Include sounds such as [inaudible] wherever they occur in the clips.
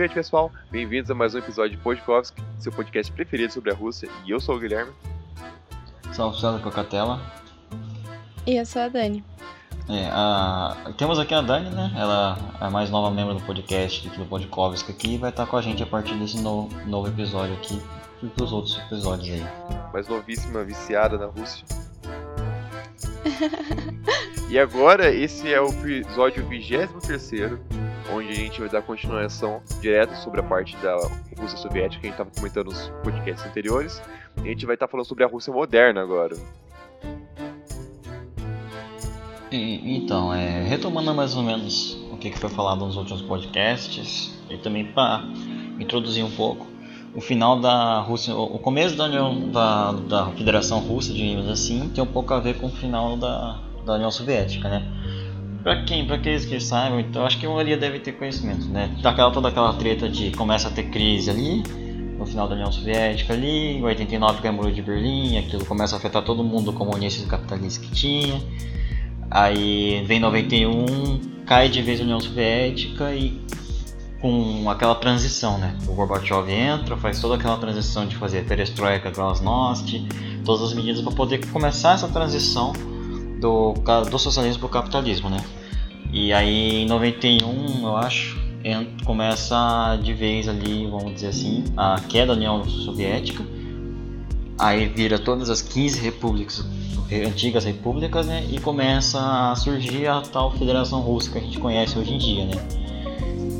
Privet, pessoal! Bem-vindos a mais um episódio de Podkovsk, seu podcast preferido sobre a Rússia, e eu sou o Guilherme. Salve, salve, Cocatela. E eu sou a Dani. É, a... Temos aqui a Dani, né? Ela é a mais nova membro do podcast aqui do Podkovsk aqui e vai estar com a gente a partir desse no... novo episódio aqui e dos outros episódios aí. Mais novíssima, viciada na Rússia. [laughs] e agora, esse é o episódio 23 onde a gente vai dar continuação direto sobre a parte da Rússia Soviética que a gente estava comentando nos podcasts anteriores. E a gente vai estar falando sobre a Rússia moderna agora. Então, é, retomando mais ou menos o que, que foi falado nos últimos podcasts, e também para introduzir um pouco, o final da Rússia, o começo da União da, da Federação Russa, digamos assim, tem um pouco a ver com o final da, da União Soviética, né? Pra quem, pra aqueles que saibam, então acho que a maioria deve ter conhecimento, né? Daquela toda aquela treta de começa a ter crise ali, no final da União Soviética ali, em 89 cai o Muro de Berlim, aquilo começa a afetar todo mundo comunista e capitalista que tinha. Aí vem 91, cai de vez a União Soviética e com aquela transição, né? O Gorbachev entra, faz toda aquela transição de fazer perestroika, glasnost, todas as medidas para poder começar essa transição do, do socialismo para o capitalismo, né? E aí em 91, eu acho, começa de vez ali, vamos dizer assim, a queda da União Soviética. Aí vira todas as 15 repúblicas, antigas repúblicas, né? E começa a surgir a tal Federação Russa que a gente conhece hoje em dia, né?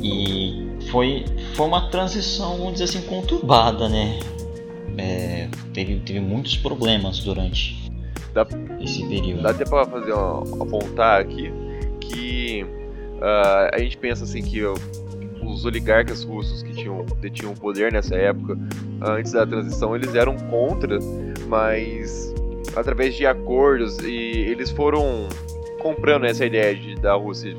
E foi, foi uma transição, vamos dizer assim, conturbada, né? É, teve, teve muitos problemas durante dá, esse período. Dá até para fazer uma, apontar aqui que uh, a gente pensa assim que os oligarcas russos que tinham detinham poder nessa época, antes da transição, eles eram contra, mas através de acordos e eles foram comprando essa ideia de da Rússia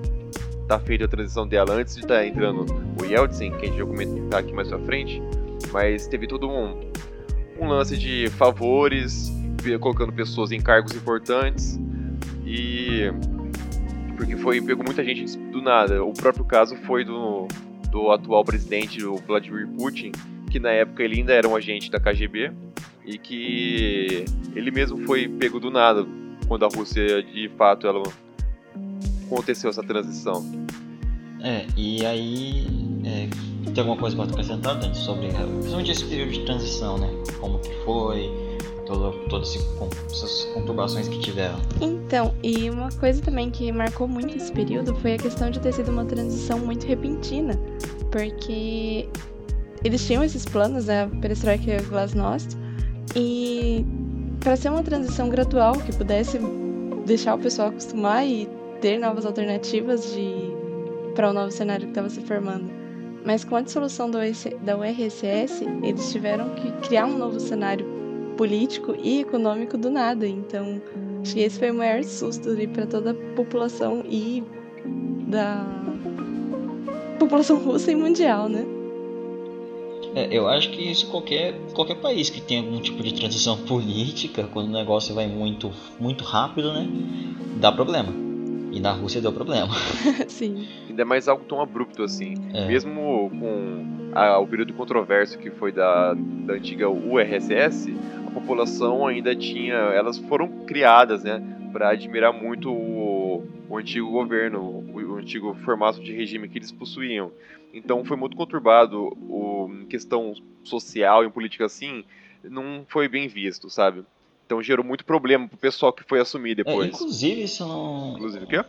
tá feita a transição dela antes de estar tá entrando o Yeltsin, que a gente vai comentar aqui mais pra frente, mas teve todo um, um lance de favores, colocando pessoas em cargos importantes e porque foi pegou muita gente do nada. O próprio caso foi do, do atual presidente, o Vladimir Putin, que na época ele ainda era um agente da KGB e que ele mesmo foi pego do nada quando a Rússia de fato ela aconteceu essa transição. É, e aí é, tem alguma coisa para acrescentar Dante, sobre principalmente esse período de transição, né? Como que foi, todo, todas essas conturbações que tiveram. Então, e uma coisa também que marcou muito esse período foi a questão de ter sido uma transição muito repentina, porque eles tinham esses planos, né, Perestroika e Glasnost, e para ser uma transição gradual que pudesse deixar o pessoal acostumar e ter novas alternativas de para o novo cenário que estava se formando. Mas com a dissolução do, da URSS, eles tiveram que criar um novo cenário político e econômico do nada. Então, acho que esse foi o maior susto para toda a população e da população russa e mundial, né? É, eu acho que isso qualquer, qualquer país que tem algum tipo de transição política, quando o negócio vai muito, muito rápido, né? Dá problema. E na Rússia deu problema. [laughs] Sim. Ainda mais algo tão abrupto assim. É. Mesmo com a, o período controverso que foi da, da antiga URSS, população ainda tinha, elas foram criadas, né, para admirar muito o, o antigo governo, o, o, antigo formato de regime que eles possuíam. Então foi muito conturbado o em questão social e política assim, não foi bem visto, sabe? Então gerou muito problema pro pessoal que foi assumir é, depois. É, inclusive isso não. Inclusive o quê?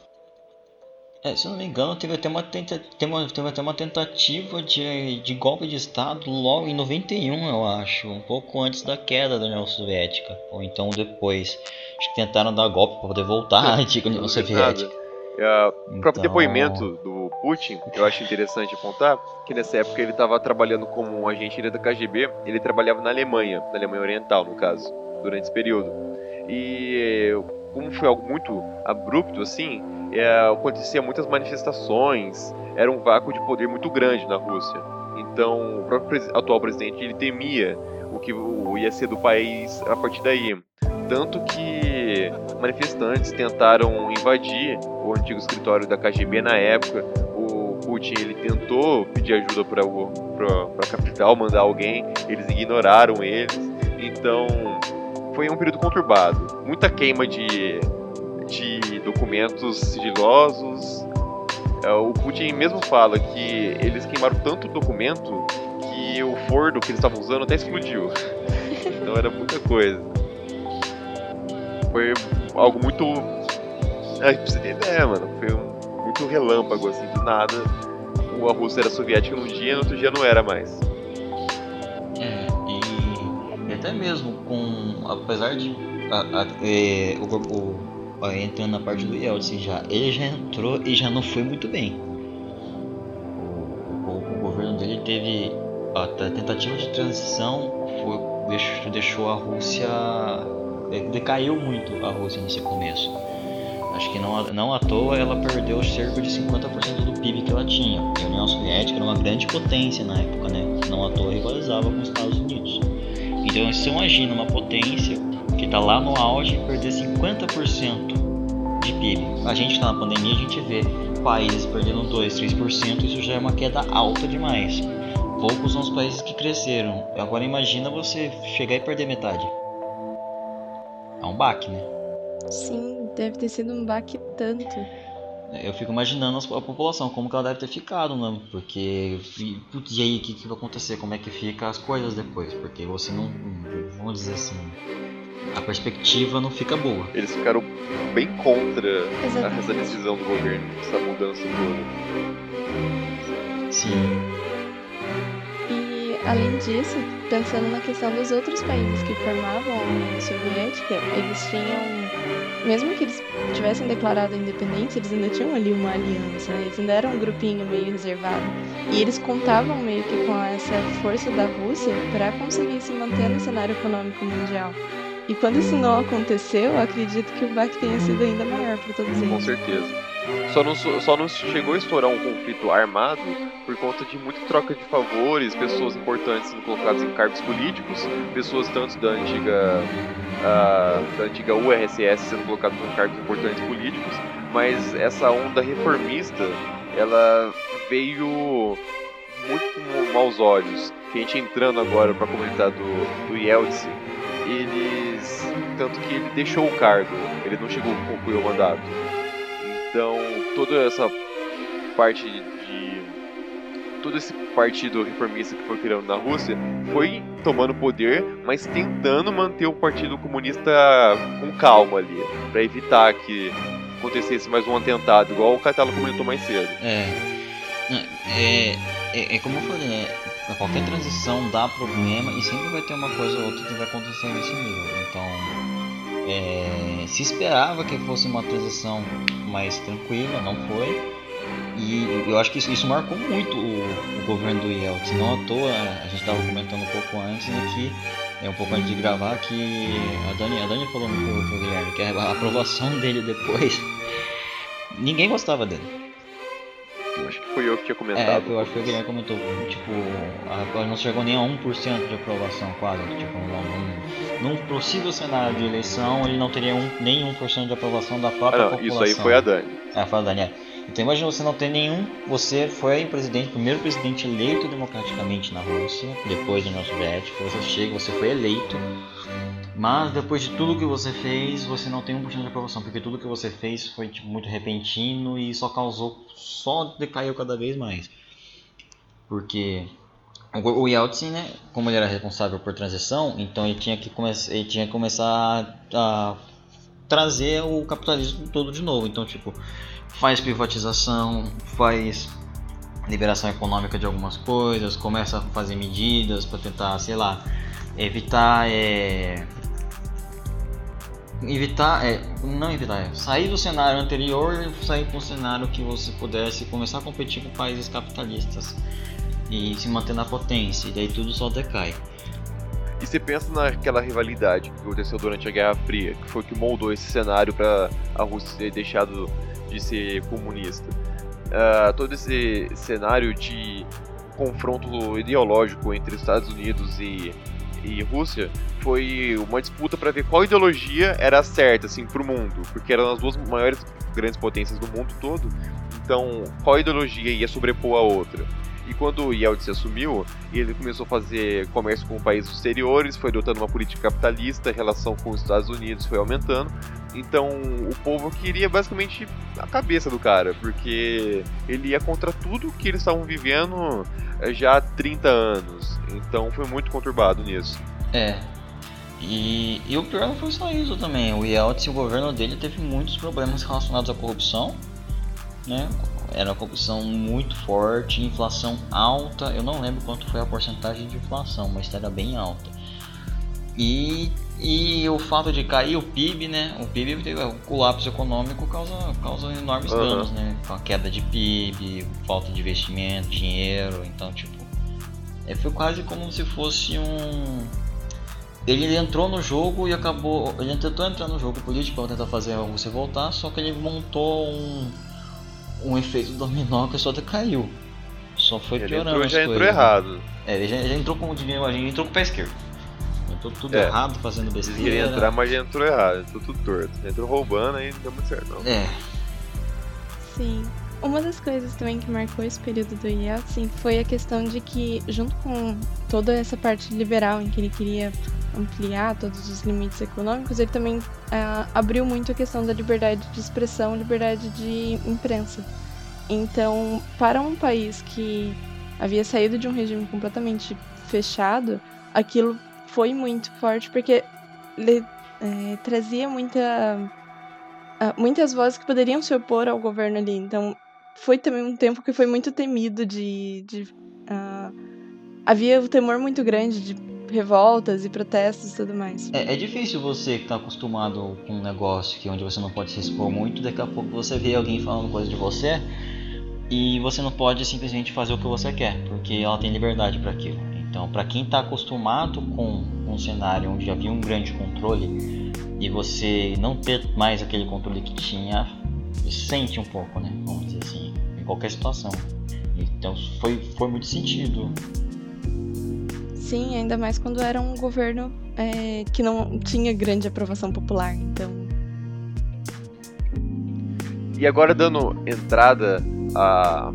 É, se não me engano, teve até uma, tenta, teve uma, teve até uma tentativa de, de golpe de Estado logo em 91, eu acho. Um pouco antes da queda da União Soviética. Ou então depois. Acho que tentaram dar golpe para poder voltar [laughs] [laughs] à antiga União Soviética. É, o próprio então... depoimento do Putin, eu acho interessante apontar que nessa época ele estava trabalhando como um agente da KGB. Ele trabalhava na Alemanha, na Alemanha Oriental, no caso, durante esse período. E como foi algo muito abrupto assim, é, acontecia muitas manifestações, era um vácuo de poder muito grande na Rússia. Então, o próprio atual presidente ele temia o que ia ser do país a partir daí. Tanto que manifestantes tentaram invadir o antigo escritório da KGB na época. O Putin ele tentou pedir ajuda para a capital, mandar alguém, eles ignoraram eles. Então foi um período conturbado. Muita queima de, de documentos sigilosos. É, o Putin mesmo fala que eles queimaram tanto documento que o forno que eles estavam usando até explodiu. [laughs] Então era muita coisa. Foi algo muito. Pra você ter ideia, mano. Foi um, muito relâmpago, assim, do nada. A Rússia era soviética num dia e no outro dia não era mais. Até mesmo com. Apesar de. A, a, é, o, o, entrando na parte do Yeltsin já, ele já entrou e já não foi muito bem. O, o, o governo dele teve. A, a tentativa de transição foi, deixou, deixou a Rússia é, decaiu muito a Rússia nesse começo. Acho que não, não à toa ela perdeu cerca de 50% do PIB que ela tinha. A União Soviética era uma grande potência na época, né? Não à toa rivalizava com os Estados Unidos. Então você imagina uma potência que está lá no auge perder 50% de PIB. A gente está na pandemia, a gente vê países perdendo 2, 3%, isso já é uma queda alta demais. Poucos são os países que cresceram. Agora imagina você chegar e perder metade é um baque, né? Sim, deve ter sido um baque tanto. Eu fico imaginando a população, como que ela deve ter ficado, né? Porque, putz, e aí, o que, que vai acontecer? Como é que fica as coisas depois? Porque você não, vamos dizer assim, a perspectiva não fica boa. Eles ficaram bem contra Exatamente. essa decisão do governo, essa mudança toda. Sim. Além disso, pensando na questão dos outros países que formavam a União Soviética, eles tinham, mesmo que eles tivessem declarado a independência, eles ainda tinham ali uma aliança, né? eles ainda eram um grupinho meio reservado. E eles contavam meio que com essa força da Rússia para conseguir se manter no cenário econômico mundial. E quando isso não aconteceu, eu acredito que o baque tenha sido ainda maior para todos eles. Com certeza. Só não, só não chegou a estourar um conflito armado por conta de muita troca de favores, pessoas importantes sendo colocadas em cargos políticos, pessoas tanto da antiga, uh, da antiga URSS sendo colocadas em cargos importantes políticos, mas essa onda reformista ela veio muito com maus olhos. A gente entrando agora para comunidade do, do Yeltsin, eles. Tanto que ele deixou o cargo, ele não chegou a concluir o mandato. Então, toda essa parte de. Todo esse partido reformista que foi criando na Rússia foi tomando poder, mas tentando manter o Partido Comunista com calma ali, para evitar que acontecesse mais um atentado, igual o Catalo comentou mais cedo. É. É, é, é como eu falei, né? Qualquer transição dá problema e sempre vai ter uma coisa ou outra que vai acontecer nesse nível. Então é, se esperava que fosse uma transição mais tranquila, não foi. E eu acho que isso, isso marcou muito o, o, governo do Yeltsin. Não à toa, a gente estava comentando um pouco antes aqui, é um pouco antes de gravar, que a Dani, a Dani falou pro Guilherme que a aprovação [laughs] dele depois, ninguém gostava dele. Acho que foi eu que tinha comentado. É, eu acho que o Guilherme comentou, tipo, a, não chegou nem a 1% de aprovação quase. Tipo, num, num possível cenário de eleição, ele não teria um, nem 1% de aprovação da própria ah, não, população. Isso aí foi a Dani. É, foi a Dani, é. Então imagina você não ter nenhum. Você foi presidente, primeiro presidente eleito democraticamente na Rússia, depois do União Soviética. Você chega, você foi eleito. Mas depois de tudo que você fez, você não tem 1% de aprovação, porque tudo que você fez foi tipo, muito repentino e só causou, só decaiu cada vez mais. Porque o Yeltsin, né, como ele era responsável por transição, então ele tinha que, come ele tinha que começar a, a trazer o capitalismo todo de novo. Então, tipo, faz privatização, faz liberação econômica de algumas coisas, começa a fazer medidas para tentar, sei lá, evitar é, evitar, é, não evitar, é, sair do cenário anterior e sair para um cenário que você pudesse começar a competir com países capitalistas e se manter na potência, e daí tudo só decai. E você pensa naquela rivalidade que aconteceu durante a Guerra Fria, que foi que moldou esse cenário para a Rússia ter deixado de ser comunista. Uh, todo esse cenário de confronto ideológico entre Estados Unidos e e Rússia foi uma disputa para ver qual ideologia era certa assim para o mundo, porque eram as duas maiores grandes potências do mundo todo. Então, qual ideologia ia sobrepor a outra? E quando o Yeltsin assumiu, ele começou a fazer comércio com países exteriores, foi adotando uma política capitalista, a relação com os Estados Unidos foi aumentando. Então o povo queria basicamente a cabeça do cara, porque ele ia contra tudo que eles estavam vivendo eh, já há 30 anos. Então foi muito conturbado nisso. É. E, e o pior não foi só isso também. O Yeltsin, o governo dele, teve muitos problemas relacionados à corrupção. Né? Era uma corrupção muito forte, inflação alta. Eu não lembro quanto foi a porcentagem de inflação, mas era bem alta. E, e o fato de cair o PIB, né? O PIB teve o colapso econômico causa, causa enormes uhum. danos, né? Com a queda de PIB, falta de investimento, dinheiro. Então, tipo, é, foi quase como se fosse um. Ele entrou no jogo e acabou. Ele tentou entrar no jogo político para tentar fazer Rússia voltar, só que ele montou um um efeito dominó que só decaiu. Só foi ele piorando entrou, as já coisas. entrou errado. É, ele já, já entrou como dinheiro, a gente entrou com o pé esquerdo. Entrou tudo é. errado, fazendo besteira. Ele queria entrar, mas já entrou errado, entrou tudo torto. Entrou roubando aí não deu muito certo não. É. Sim. Uma das coisas também que marcou esse período do Yeltsin foi a questão de que, junto com toda essa parte liberal em que ele queria ampliar todos os limites econômicos, ele também uh, abriu muito a questão da liberdade de expressão, liberdade de imprensa. Então, para um país que havia saído de um regime completamente fechado, aquilo foi muito forte porque ele é, trazia muita, uh, muitas vozes que poderiam se opor ao governo ali. Então, foi também um tempo que foi muito temido de, de uh, havia um temor muito grande de revoltas e protestos e tudo mais. É, é difícil você que está acostumado com um negócio que onde você não pode se expor muito, daqui a pouco você vê alguém falando coisa de você e você não pode simplesmente fazer o que você quer, porque ela tem liberdade para aquilo. Então, para quem está acostumado com um cenário onde havia um grande controle e você não ter mais aquele controle que tinha, sente um pouco, né? Vamos dizer assim, em qualquer situação. Então, foi, foi muito sentido Sim, ainda mais quando era um governo é, que não tinha grande aprovação popular, então. E agora dando entrada à,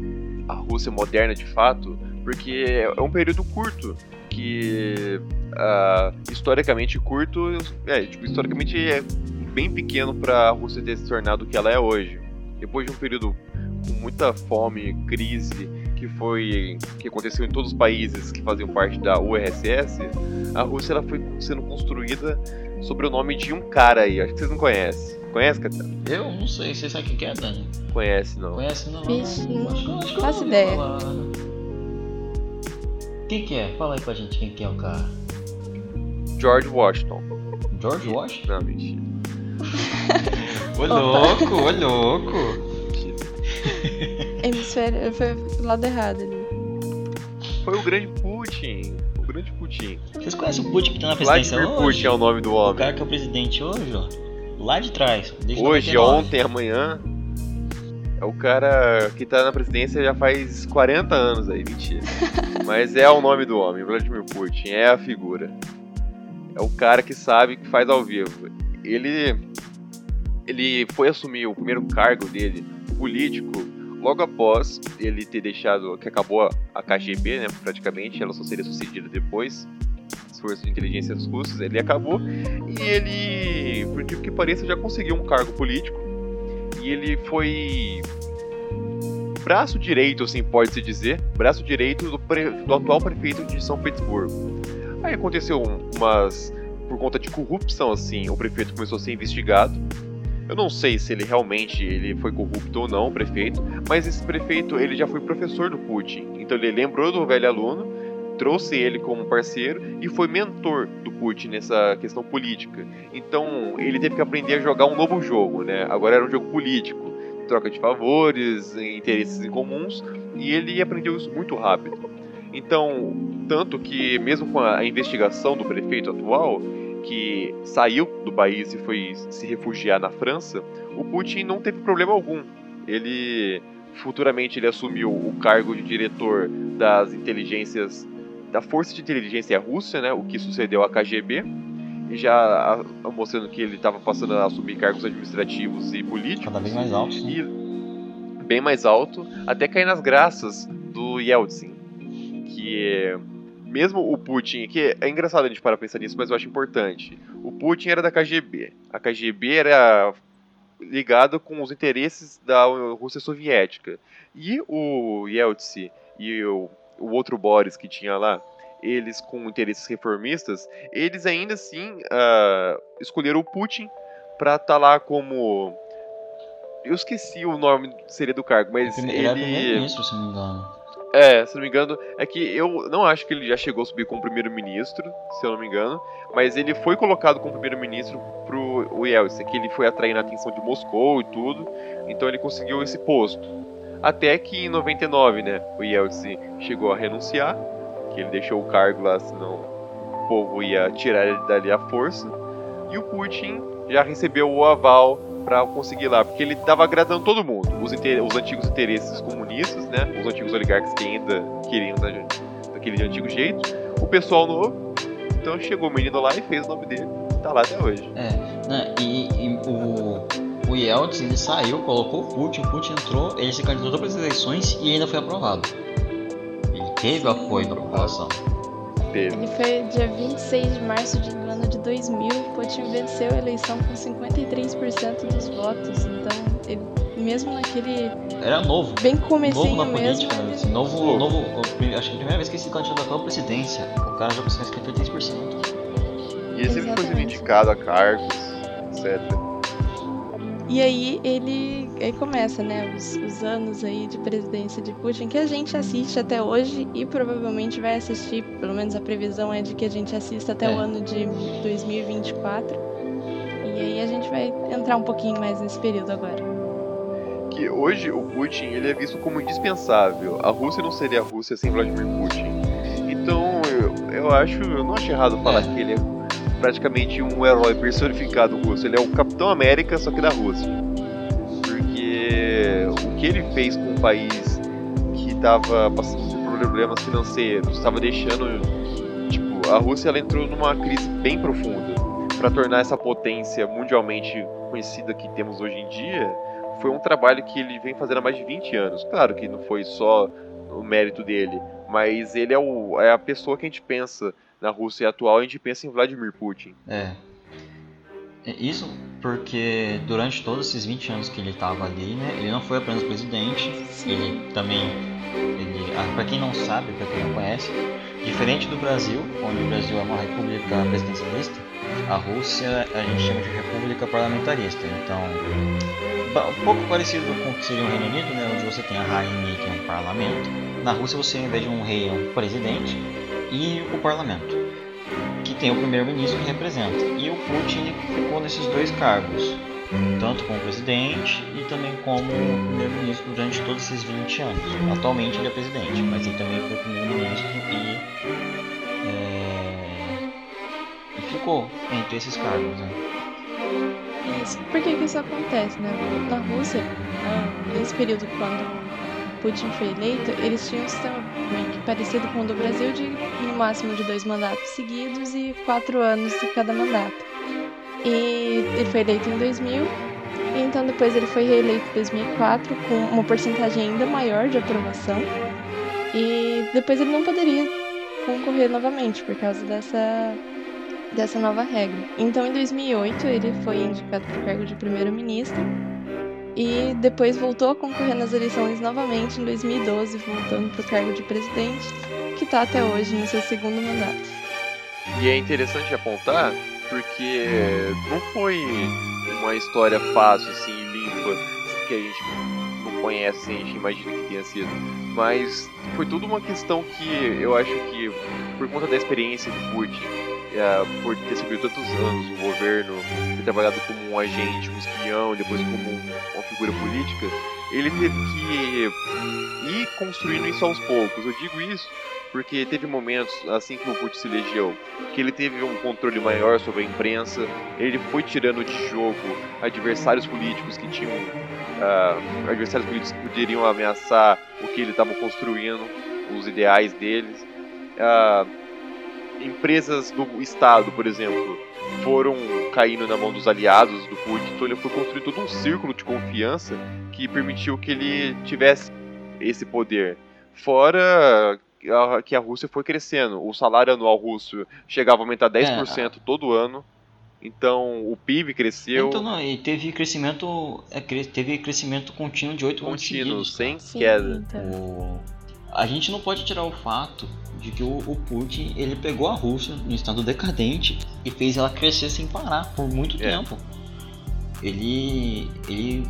à Rússia moderna de fato, porque é um período curto que uh, historicamente curto, é, tipo, historicamente é bem pequeno para a Rússia ter se tornado o que ela é hoje. Depois de um período com muita fome, crise que foi que aconteceu em todos os países que faziam parte da URSS, a Rússia ela foi sendo construída sobre o nome de um cara aí, acho que vocês não conhecem. Conhece, Catana? Eu não sei, você sabe quem é, Dani? Conhece, não. Conhece, não? Vixe, não, faço ideia. Falar. Quem que é? Fala aí pra gente quem que é o cara. George Washington. George Washington? Não, mentira. Ô louco, ô louco. Hemisfério. Foi do lado errado ali. Foi o grande Putin. O grande Putin. Vocês conhecem o Putin que tá na presidência Vladimir hoje? Putin é o nome do homem. O cara que é o presidente hoje, ó. Lá de trás. Hoje, 99. ontem, amanhã. É o cara que tá na presidência já faz 40 anos aí, mentira. [laughs] Mas é o nome do homem, Vladimir Putin, é a figura. É o cara que sabe que faz ao vivo. Ele ele foi assumir o primeiro cargo dele político logo após ele ter deixado que acabou a KGB, né, praticamente, ela só seria sucedida depois as forças de inteligência russas, ele acabou e ele, por incrível que pareça, já conseguiu um cargo político e ele foi braço direito, assim pode-se dizer, braço direito do, pre... do atual prefeito de São Petersburgo. Aí aconteceu umas por conta de corrupção, assim, o prefeito começou a ser investigado eu não sei se ele realmente ele foi corrupto ou não, o prefeito, mas esse prefeito ele já foi professor do Putin. Então ele lembrou do velho aluno, trouxe ele como parceiro e foi mentor do Putin nessa questão política. Então ele teve que aprender a jogar um novo jogo, né? Agora era um jogo político, troca de favores, interesses em comuns, e ele aprendeu isso muito rápido. Então, tanto que mesmo com a investigação do prefeito atual, que saiu do país e foi se refugiar na França, o Putin não teve problema algum. Ele futuramente ele assumiu o cargo de diretor das inteligências da Força de Inteligência Russa, né, o que sucedeu à KGB, e já mostrando que ele estava passando a assumir cargos administrativos e políticos. Cada vez mais altos. E bem mais alto, até cair nas graças do Yeltsin, que mesmo o Putin, que é engraçado a gente parar pensar nisso, mas eu acho importante. O Putin era da KGB. A KGB era ligado com os interesses da Rússia soviética. E o Yeltsin e o, o outro Boris que tinha lá, eles com interesses reformistas, eles ainda assim uh, escolheram o Putin para estar tá lá como. Eu esqueci o nome seria do cargo, mas ele, ele. era primeiro-ministro, se não me engano. É, se não me engano, é que eu não acho que ele já chegou a subir como primeiro-ministro, se eu não me engano, mas ele foi colocado como primeiro-ministro pro o Yeltsin, que ele foi atraindo a atenção de Moscou e tudo, então ele conseguiu esse posto. Até que em 99, né, o Yeltsin chegou a renunciar, que ele deixou o cargo lá, senão o povo ia tirar ele dali à força, e o Putin já recebeu o aval para conseguir lá, porque ele estava agradando todo mundo, os, os, antigos interesses comunistas, né, os antigos oligarcas que ainda queriam da, daquele antigo jeito, o pessoal novo. Então chegou o menino lá e fez o nome dele, tá lá até hoje. É, né, e, e o, o Yeltsin ele saiu, colocou o Putin, o Putin entrou, ele se candidatou para as eleições e ainda foi aprovado. Ele teve apoio da população. Teve. Ele foi dia 26 de março de ano de 2000. Putin venceu a eleição com 53% dos votos. Então, ele, mesmo naquele. Era novo. Bem comecinho novo na mesmo. Política, assim, novo, novo. Acho que a primeira vez que ele se candidatou à presidência, o cara já conseguiu 53%. E esse ele foi sendo indicado a cargos, etc. E aí ele aí começa, né, os, os, anos aí de presidência de Putin que a gente assiste até hoje e provavelmente vai assistir, pelo menos a previsão é de que a gente assista até é. o ano de 2024. E aí a gente vai entrar um pouquinho mais nesse período agora. Que hoje o Putin ele é visto como indispensável. A Rússia não seria a Rússia sem Vladimir Putin. Então eu, eu acho, eu não acho errado falar é. que ele é praticamente um herói personificado russo. Ele é o Capitão América, só que da Rússia. O que ele fez com um país que estava passando por problemas financeiros, estava deixando. Tipo, a Rússia ela entrou numa crise bem profunda. Para tornar essa potência mundialmente conhecida que temos hoje em dia, foi um trabalho que ele vem fazendo há mais de 20 anos. Claro que não foi só o mérito dele, mas ele é, o, é a pessoa que a gente pensa na Rússia atual, a gente pensa em Vladimir Putin. É. Isso porque durante todos esses 20 anos que ele estava ali, né, ele não foi apenas presidente, ele também, ele, ah, para quem não sabe, para quem não conhece, diferente do Brasil, onde o Brasil é uma república presidencialista, a Rússia a gente chama de república parlamentarista. Então, um pouco parecido com o que seria o Reino Unido, né, onde você tem a rainha que é um parlamento. Na Rússia você, ao invés de um rei, é um presidente e o parlamento, tem o primeiro-ministro que representa. E o Putin ficou nesses dois cargos, tanto como presidente e também como primeiro-ministro durante todos esses 20 anos. Atualmente ele é presidente, mas ele também foi primeiro-ministro e, é, e ficou entre esses cargos. Né? Isso. Por que, que isso acontece, né? Na Rússia, nesse período quando Putin foi eleito, eles tinham um sistema parecido com o do Brasil, de no máximo de dois mandatos seguidos e quatro anos de cada mandato. E ele foi eleito em 2000, e então depois ele foi reeleito em 2004 com uma porcentagem ainda maior de aprovação. E depois ele não poderia concorrer novamente por causa dessa dessa nova regra. Então em 2008 ele foi indicado para o cargo de primeiro-ministro e depois voltou a concorrer nas eleições novamente em 2012, voltando para o cargo de presidente, que está até hoje no seu segundo mandato. E é interessante apontar porque não foi uma história fácil, assim, limpa, que a gente não conhece, assim, a gente imagina que tenha sido. Mas foi tudo uma questão que eu acho que, por conta da experiência do Putin, é, por ter servido tantos anos o governo, trabalhado como um agente, um espião, depois como um, uma figura política, ele teve que ir construindo isso aos poucos. Eu digo isso porque teve momentos, assim que o Putin se elegeu, que ele teve um controle maior sobre a imprensa, ele foi tirando de jogo adversários políticos que tinham. Uh, adversários políticos que poderiam ameaçar o que ele estava construindo, os ideais deles. Uh, empresas do Estado, por exemplo, foram caindo na mão dos aliados do Putin, então ele foi construir todo um círculo de confiança que permitiu que ele tivesse esse poder. Fora que a Rússia foi crescendo, o salário anual russo chegava a aumentar 10% é. todo ano. Então o PIB cresceu. Então não, e teve crescimento, é, teve crescimento contínuo de 8 anos Contínuo, sem Sim, queda. Então. O... A gente não pode tirar o fato de que o, o Putin ele pegou a Rússia em estado decadente e fez ela crescer sem parar por muito é. tempo. Ele, ele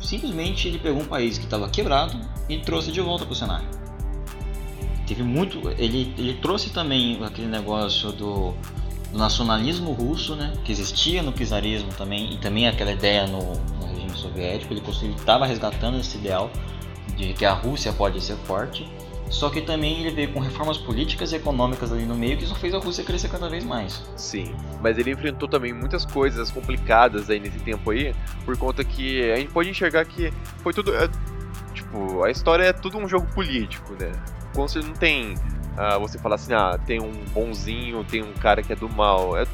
simplesmente ele pegou um país que estava quebrado e trouxe de volta para o cenário. Teve muito, ele, ele trouxe também aquele negócio do, do nacionalismo russo, né, que existia no czarismo também e também aquela ideia no, no regime soviético. Ele estava resgatando esse ideal de que a Rússia pode ser forte só que também ele veio com reformas políticas e econômicas ali no meio que só fez a Rússia crescer cada vez mais. Sim, mas ele enfrentou também muitas coisas complicadas aí nesse tempo aí, por conta que a gente pode enxergar que foi tudo. É, tipo, a história é tudo um jogo político, né? Quando você não tem. Uh, você fala assim, ah, tem um bonzinho, tem um cara que é do mal. É,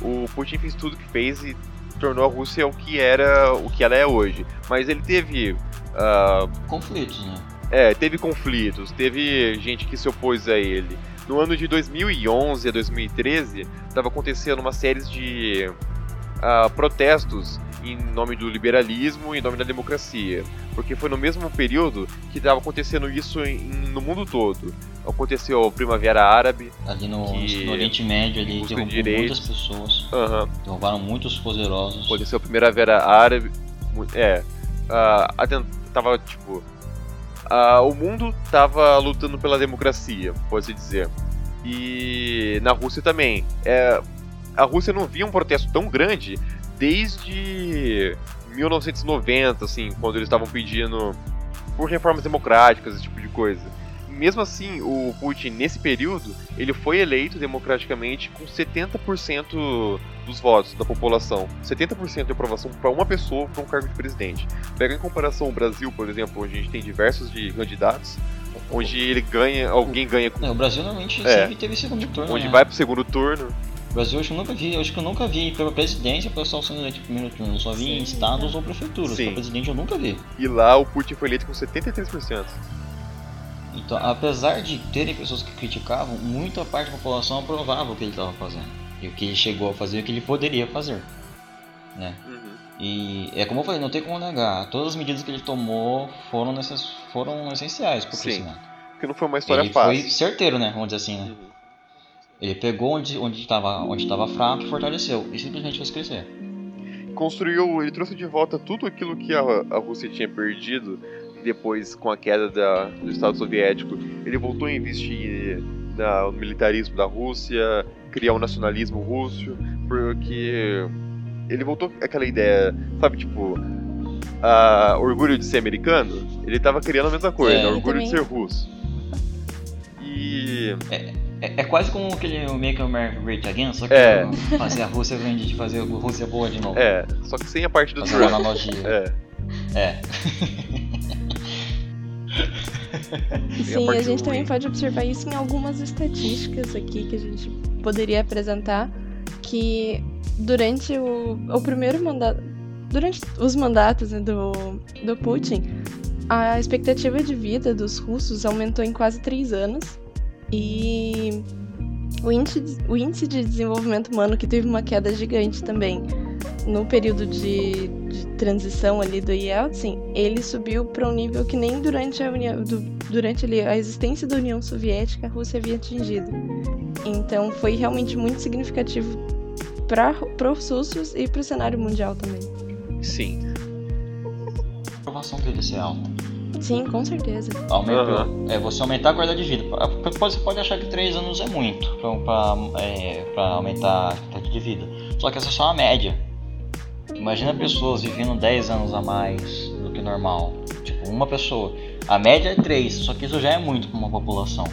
o Putin fez tudo que fez e tornou a Rússia o que era, o que ela é hoje. Mas ele teve. Uh, conflitos, né? É, teve conflitos, teve gente que se opôs a ele. No ano de 2011 a 2013, estava acontecendo uma série de uh, protestos em nome do liberalismo e em nome da democracia. Porque foi no mesmo período que estava acontecendo isso em, no mundo todo. Aconteceu a Primavera Árabe. Ali no, no Oriente Médio, ali derrubou muitas pessoas. Uhum. Derrubaram muitos poderosos. Aconteceu a Primavera Árabe. É. Uh, tava, tipo, uh, o mundo estava lutando pela democracia, pode-se dizer. E na Rússia também. É, a Rússia não via um protesto tão grande desde 1990, assim, quando eles estavam pedindo por reformas democráticas, esse tipo de coisa mesmo assim, o Putin, nesse período, ele foi eleito democraticamente com 70% dos votos da população. 70% de aprovação para uma pessoa para um cargo de presidente. Pega em comparação o Brasil, por exemplo, onde a gente tem diversos de candidatos, onde ele ganha, alguém ganha com... Não, o Brasil normalmente é, sempre teve segundo turno. Onde né? vai pro segundo turno. O Brasil acho que eu nunca vi, acho que eu nunca vi pela presidência o pessoal sendo eleito em primeiro turno, eu só vi Sim, em estados é. ou prefeituras. Sim. Para presidente eu nunca vi. E lá o Putin foi eleito com 73%. Então, apesar de terem pessoas que criticavam, muita parte da população aprovava o que ele estava fazendo. E o que ele chegou a fazer e o que ele poderia fazer. Né? Uhum. E é como eu falei, não tem como negar. Todas as medidas que ele tomou foram, necess... foram essenciais para o crescimento. Porque não foi uma história ele fácil. Foi certeiro, né? Vamos dizer assim, né? Uhum. Ele pegou onde estava onde onde fraco e fortaleceu. E simplesmente fez crescer. Construiu, ele trouxe de volta tudo aquilo que a, a Rússia tinha perdido depois, com a queda da, do Estado Soviético, ele voltou a investir no militarismo da Rússia, criar um nacionalismo russo, porque ele voltou aquela ideia, sabe, tipo, a orgulho de ser americano, ele estava criando a mesma coisa, é, orgulho de ser russo. E. É, é, é, quase como aquele Make America Great Again, só que é. fazer a Rússia vende de fazer a Rússia boa de novo. É, só que sem a parte do fazer Trump. Uma analogia. É. É. [laughs] Sim, a, a gente também pode observar isso em algumas estatísticas aqui que a gente poderia apresentar, que durante o, o primeiro mandato, durante os mandatos né, do, do Putin, a expectativa de vida dos russos aumentou em quase três anos e o índice, o índice de desenvolvimento humano que teve uma queda gigante também no período de, de transição ali do Yeltsin, ele subiu para um nível que nem durante a União, do, durante ali, a existência da União Soviética a Rússia havia atingido. Então foi realmente muito significativo para os russos e para o cenário mundial também. Sim. A aprovação dele ser alta. Sim, com certeza. Aumentou. Uhum. É, você aumentar a qualidade de vida. Você pode achar que 3 anos é muito para é, aumentar a qualidade de vida. Só que essa é só uma média. Imagina pessoas vivendo 10 anos a mais do que normal. Tipo, uma pessoa. A média é 3, só que isso já é muito para uma população.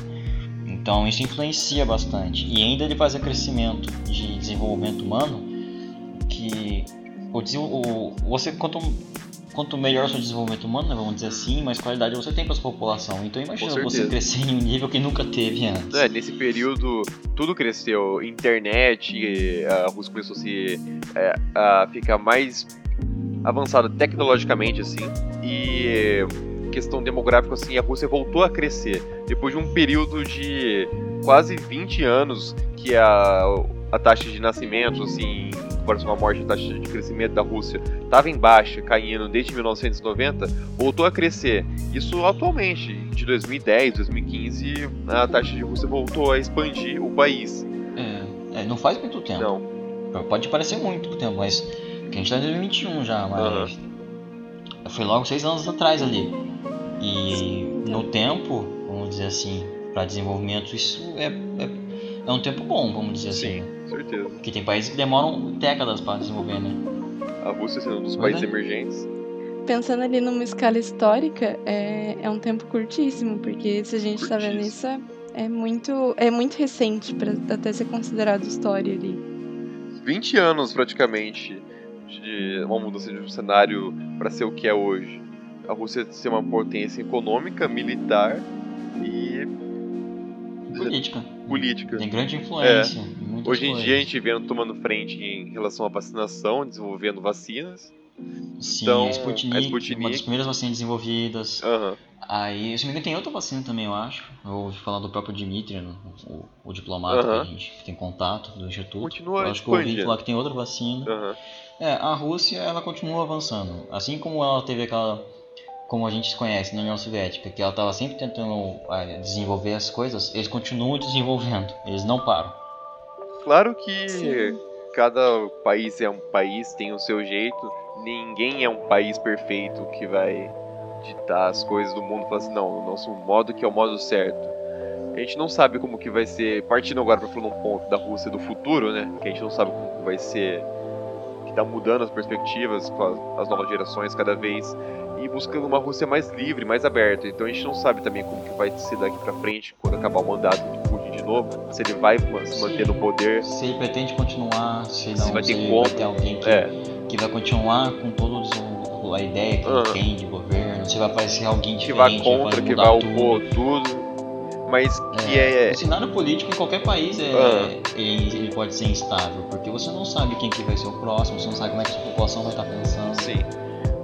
Então isso influencia bastante. E ainda ele faz crescimento de desenvolvimento humano que o, o, você quanto quanto melhor o seu desenvolvimento humano, né, vamos dizer assim, mais qualidade você tem para sua população. Então imagina você crescer em um nível que nunca teve antes. É, nesse período tudo cresceu, internet, e a Rússia começou a, se, é, a ficar mais avançada tecnologicamente, assim, e questão demográfica, assim, a Rússia voltou a crescer. Depois de um período de quase 20 anos que a, a taxa de nascimento, assim, com a morte, a taxa de crescimento da Rússia estava em baixa, caindo desde 1990, voltou a crescer. Isso atualmente, de 2010, 2015, a taxa de Rússia voltou a expandir o país. É, é, não faz muito tempo. Não, Pode parecer muito tempo, mas que a gente tá em 2021 já, mas foi logo seis anos atrás ali. E no tempo, vamos dizer assim, para desenvolvimento isso é, é, é um tempo bom, vamos dizer assim. sim, com certeza. Porque tem países que demoram décadas para desenvolver, né? A Rússia sendo um dos países é. emergentes. Pensando ali numa escala histórica, é, é um tempo curtíssimo, porque se a gente tá vendo isso, é, é muito, é muito recente para até ser considerado história ali. 20 anos praticamente de uma mudança de um cenário para ser o que é hoje. A Rússia ser uma potência econômica, militar e Política. Política. Tem grande influência. muitas Hoje em coisas. dia a gente vendo tomando frente em relação à vacinação, desenvolvendo vacinas. Sim, então, a Sputnik, a Sputnik- uma das primeiras vacinas desenvolvidas. Aham. Aí, se não me engano, tem outra vacina também, eu acho. Eu ouvi falar do próprio Dmitry, né, o, o diplomata que a gente tem contato do Instituto. Continua eu acho que eu ouvi falar que tem outra vacina. Aham. É, a Rússia, ela continua avançando. Assim como ela teve aquela, como a gente conhece na União Soviética, que ela estava sempre tentando eh, desenvolver as coisas, eles continuam desenvolvendo, eles não param. Claro que Sim. cada país é um país, tem o seu jeito. Ninguém é um país perfeito que vai ditar as coisas do mundo e falar assim, não, o nosso modo que é o modo certo. A gente não sabe como que vai ser, partindo agora para falar um ponto da Rússia do futuro, né? Que a gente não sabe como que vai ser, que tá mudando as perspectivas com as novas gerações cada vez e buscando uma Rússia mais livre, mais aberta. Então a gente não sabe também como que vai ser daqui para frente quando acabar o mandato do Putin de novo, se ele vai se manter no poder. Se ele pretende continuar, se não, Se vai ter se vai ter alguém que, É. que vai continuar com toda a ideia que Aham. ele tem de governo, se vai aparecer alguém que vai contra, que mudar vai tudo. opor tudo, mas que é, O cenário político em qualquer país é, Ah. ele, ele pode ser instável, porque você não sabe quem que vai ser o próximo, você não sabe como é que a população vai estar pensando. sim,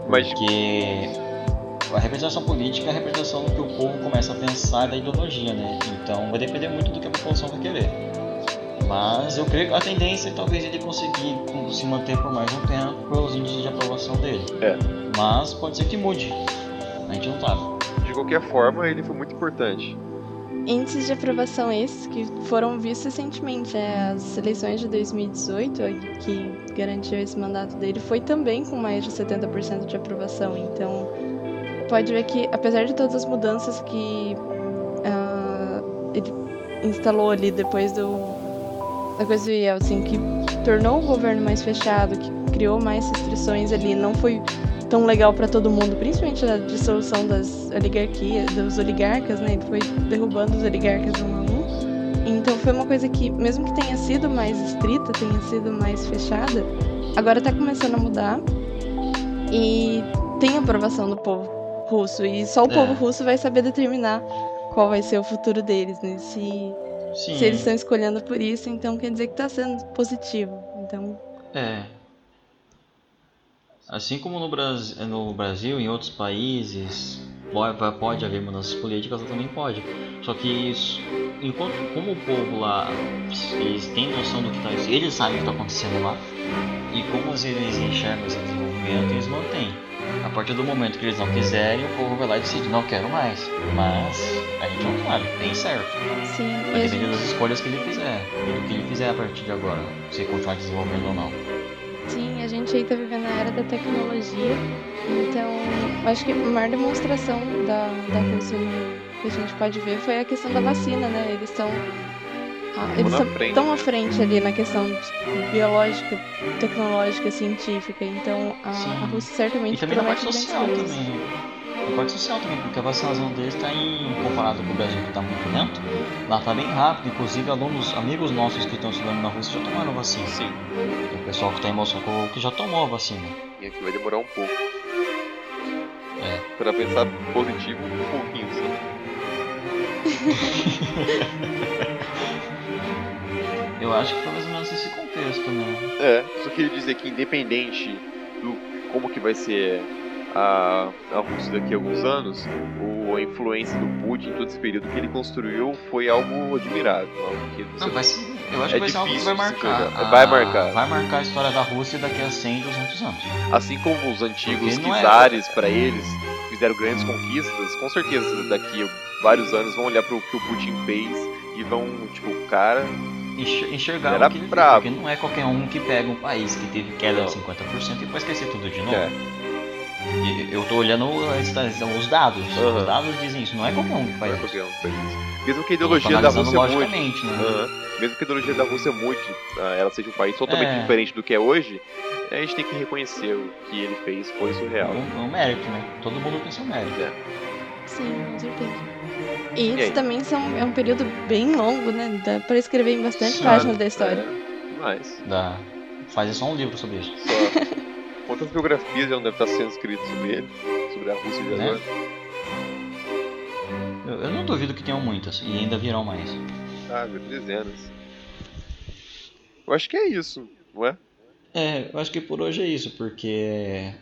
mas Porque a representação política é a representação do que o povo começa a pensar da ideologia, né? Então vai depender muito do que a população vai querer. Mas eu creio que a tendência é talvez ele conseguir se manter por mais um tempo pelos índices de aprovação dele. É. Mas pode ser que mude. A gente não sabe. de qualquer forma ele foi muito importante. Índices de aprovação esses que foram vistos recentemente. é, as eleições de 2018, a que garantiu esse mandato dele, foi também com mais de 70% de aprovação. Então, pode ver que, apesar de todas as mudanças que ah, ele instalou ali depois do, da coisa do Yeltsin, que tornou o governo mais fechado, que criou mais restrições ali, não foi tão legal para todo mundo, principalmente a dissolução das oligarquias, dos oligarcas, né? Ele foi derrubando os oligarcas um a um. Então foi uma coisa que, mesmo que tenha sido mais estrita, tenha sido mais fechada, agora tá começando a mudar e tem aprovação do povo russo. E só o É. povo russo vai saber determinar qual vai ser o futuro deles, né? Se, Sim. se eles estão escolhendo por isso, então quer dizer que tá sendo positivo. Então, É. Assim como no Brasil, no Brasil e em outros países pode, pode haver mudanças políticas, também pode. Só que isso, enquanto como o povo lá eles têm noção do que está eles sabem o que está acontecendo lá e como eles enxergam esse desenvolvimento, eles mantêm. A partir do momento que eles não quiserem, o povo vai lá e decide, não quero mais. Mas a gente não sabe, tem certo. sim. Vai depender das escolhas que ele fizer, e do que ele fizer a partir de agora, se continuar desenvolvendo ou não. Gente aí tá vivendo a era da tecnologia, então acho que a maior demonstração da, da no- que a gente pode ver foi a questão da vacina, né? Eles estão eles na estão tão à né? frente ali na questão biológica, tecnológica, científica, então a, a Rússia certamente E também na parte social também. Parte social também, porque a vacinação deles está em comparado com o Brasil que está muito lento, lá está bem rápido, inclusive alunos, amigos nossos que estão estudando na Rússia já tomaram vacina. Sim, Tem o pessoal que está em Moscou que já tomou a vacina. e aqui vai demorar um pouco. É. Pra pensar positivo um pouquinho só. [laughs] Eu acho que foi mais ou menos esse contexto, né? É, só queria dizer que independente do como que vai ser a, a Rússia daqui a alguns anos, o, a influência do Putin em todo esse período que ele construiu foi algo admirável. Algo que Não, vai ser, eu acho É que vai ser algo que vai marcar. jogar. Vai marcar. Vai marcar a história da Rússia daqui a 100, 200 anos. Assim como os antigos é- czares para eles fizeram grandes conquistas, com certeza daqui a vários anos vão olhar para o que o Putin fez e vão, tipo, cara, Enxer- Enxergar Era o que ele fez, brabo. porque não é qualquer um que pega um país que teve queda de 50% e vai esquecer tudo de novo. é, eu tô olhando as- os dados. Aham. Os dados dizem isso. Não é qualquer um que não faz é isso. qualquer um que faz isso. Mesmo que a ideologia da Rússia mude, logicamente, né? Aham. Mesmo que a ideologia da Rússia mude, ah, ela seja um país totalmente É. diferente do que é hoje, a gente tem que reconhecer o que ele fez foi É surreal. um, é um mérito, né? Todo mundo tem seu mérito. É. Sim, com certeza. E isso também são, é um período bem longo, né? Dá pra escrever em bastante páginas da história. É, demais. Dá. Fazer só um livro sobre isso. Só. Quantas biografias já não devem estar sendo escritas sobre ele? Sobre a Rússia de Né? agora? Eu, eu não duvido que tenham muitas. E ainda virão mais. Ah, dezenas. Eu acho que é isso, não é? É, eu acho que por hoje é isso, porque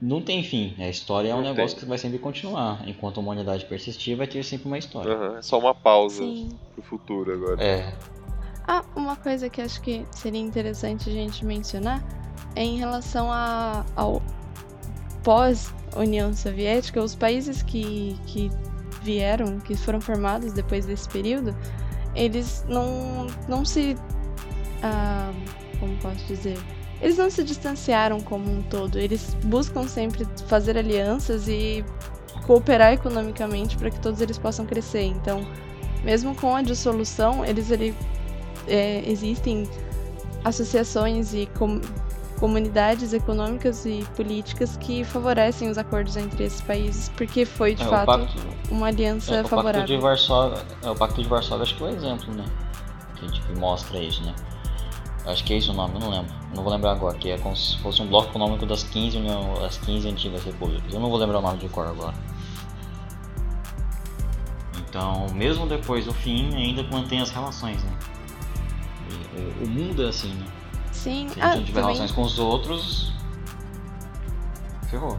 não tem fim. A história é um Não negócio tem. que vai sempre continuar. Enquanto a humanidade persistir, vai ter sempre uma história. Aham, É só uma pausa Sim. pro futuro agora. É, Ah, uma coisa que acho que seria interessante a gente mencionar em relação a, ao pós-União Soviética, os países que, que vieram, que foram formados depois desse período, eles não, não se. ah, como posso dizer? Eles não se distanciaram como um todo, eles buscam sempre fazer alianças e cooperar economicamente para que todos eles possam crescer. Então, mesmo com a dissolução, eles ali é, existem associações e com- comunidades econômicas e políticas que favorecem os acordos entre esses países, porque foi de é, fato pacto, uma aliança é, o pacto de favorável. Varsóvia, é, o pacto de Varsóvia acho que é o exemplo, né? Que, que mostra isso, né? Acho que é esse o nome, eu não lembro. Não vou lembrar agora, que é como se fosse um bloco econômico das 15, união, das 15 antigas repúblicas. Eu não vou lembrar o nome de cor agora. Então, mesmo depois do fim, ainda mantém as relações, né? O, o mundo é assim, né? Sim, Se a gente ah, não tiver também relações com os outros, ferrou.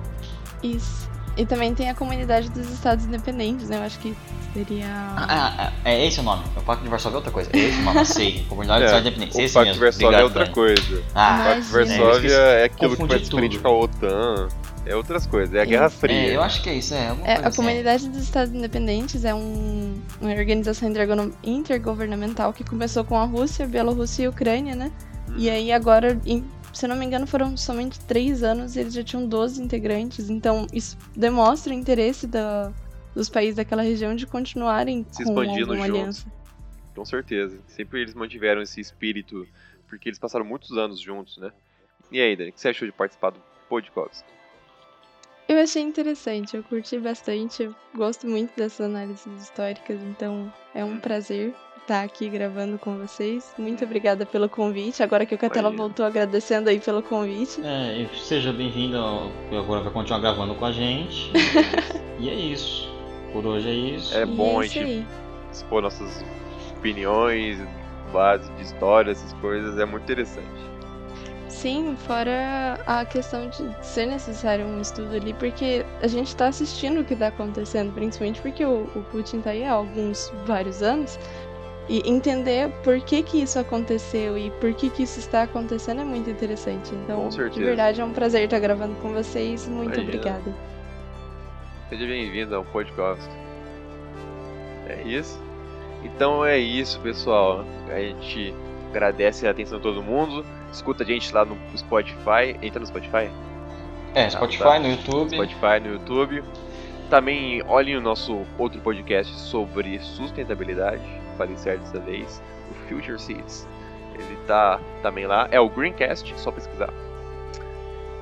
isso. E também tem a comunidade dos estados independentes, né? Eu acho que seria. Ah, ah, é esse o nome. O Pacto de Varsóvia é outra coisa. É esse o nome, [laughs] sei. Comunidade É, de Estados Independentes. O Esse Pacto de. Varsóvia é outra Dani. coisa. Ah, O Pacto de. Varsóvia é aquilo que Confundi faz frente com a OTAN. É outras coisas, é a Guerra Isso. Fria. É, eu acho que é isso, é. É, coisa a assim. Comunidade dos Estados Independentes é um, uma organização intergovernamental que começou com a Rússia, Bielorrússia e Ucrânia, né? E aí agora, em- se não me engano, foram somente três anos e eles já tinham 12 integrantes. Então isso demonstra o interesse da- dos países daquela região de continuarem Se com expandindo juntos. aliança. Com certeza. Sempre eles mantiveram esse espírito, porque eles passaram muitos anos juntos, né? E aí, Dani, o que você achou de participar do podcast? Eu achei interessante, eu curti bastante, eu gosto muito dessas análises históricas, então é um prazer estar aqui gravando com vocês. Muito obrigada pelo convite. Agora que o Catela voltou agradecendo aí pelo convite. É, e seja bem-vindo. ao- Agora vai continuar gravando com a gente. [laughs] e é isso. Por hoje é isso. É E bom a isso gente expor nossas opiniões, base de história, essas coisas, é muito interessante. Sim, fora a questão de ser necessário um estudo ali, porque a gente tá assistindo o que tá acontecendo, principalmente porque o, o Putin tá aí há alguns, vários anos, e entender por que que isso aconteceu e por que que isso está acontecendo é muito interessante. Então, de verdade, é um prazer estar gravando com vocês. Muito Imagina. obrigada. Seja bem-vindo ao podcast. É isso. Então é isso, pessoal. A gente agradece a atenção de todo mundo. Escuta a gente lá no Spotify. Entra no Spotify? É, Spotify, tá. no YouTube. Spotify, no YouTube. Também olhem o nosso outro podcast sobre sustentabilidade. Certo dessa vez. O Future Seeds. Ele tá também lá. É o Greencast, só pesquisar.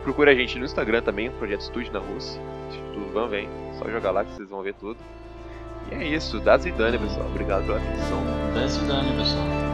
Procura a gente no Instagram também, Projeto Estúdio na Rússia. Tudo vão vem. Só jogar lá que vocês vão ver tudo. E é isso. Das Vidânia, pessoal. Obrigado pela atenção. Dance Dani, pessoal.